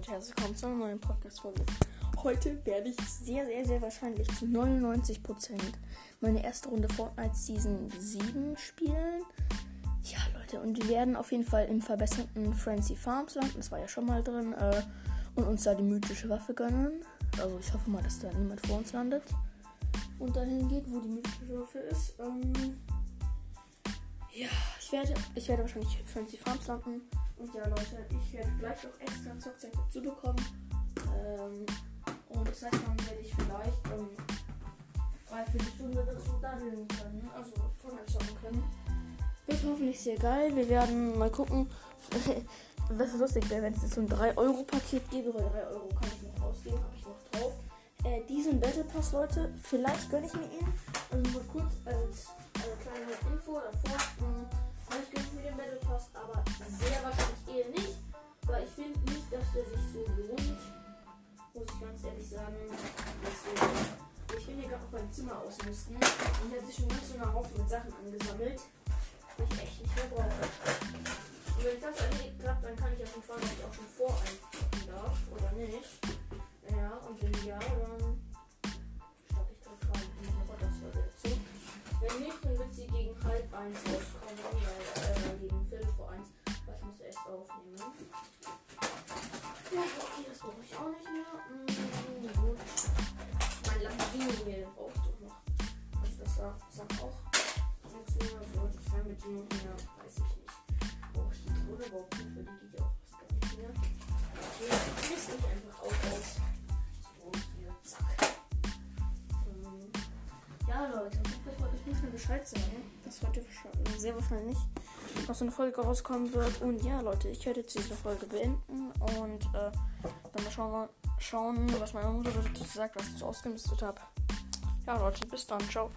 Leute, herzlich willkommen zu einer neuen Podcast-Folge. Heute werde ich sehr, sehr, sehr wahrscheinlich zu 99% meine erste Runde Fortnite Season 7 spielen. Ja, Leute, und wir werden auf jeden Fall im verbesserten Frenzy Farms landen. Das war ja schon mal drin. Äh, und uns da die mythische Waffe gönnen. Also ich hoffe mal, dass da niemand vor uns landet. Und dahin geht, wo die mythische Waffe ist. Ähm, ja, ich werde, ich werde wahrscheinlich Frenzy Farms landen. Und ja, Leute, ich werde vielleicht auch extra Zockzeit dazu bekommen. Ähm, und das heißt, dann werde ich vielleicht ähm, dreiviertel Stunde dazu daddeln können. Also von zocken können. Wird hoffentlich sehr geil. Wir werden mal gucken. Was lustig wäre, wenn es jetzt so ein 3-Euro-Paket gäbe, weil 3 Euro kann ich noch ausgeben, habe ich noch drauf. Äh, diesen Battle Pass, Leute, vielleicht gönne ich mir ihn. Also mal kurz als, als kleine Info davor. Mh, vielleicht gönne ich mir den Battle Pass, aber ganz ehrlich sagen. Deswegen, ich bin hier gerade auf meinem Zimmer ausmisten. Und sich schon ganz so ein Haufen mit Sachen angesammelt. Die ich echt nicht mehr brauche. Und wenn ich das erledigt habe, dann kann ich auf jeden Fall dass ich auch schon voreinpacken darf. Oder nicht. Ja, und wenn ja, dann starte ich direkt rein in die Podcast-Folge dazu. Wenn nicht, dann wird sie gegen halb eins rauskommen, weil, äh, gegen Viertel vor eins, weil ich muss erst aufnehmen. Ja, okay, das brauche ich auch nicht mehr. Sagt, sagt auch nichts mehr. So, die Fernbedienung hier, weiß ich nicht. Brauche ich die Drohne überhaupt nicht, für die geht auch fast gar nicht mehr. Okay, ich misst nicht einfach auch aus. So, hier, zack. Ähm, ja, Leute, ich nicht mehr Bescheid sagen, dass heute sehr wahrscheinlich noch so eine Folge rauskommen wird. Und ja, Leute, ich werde jetzt diese Folge beenden und äh, dann mal schauen, schauen, was meine Mutter dazu sagt, was ich so ausgemistet habe. Ja, Leute, bis dann. Ciao.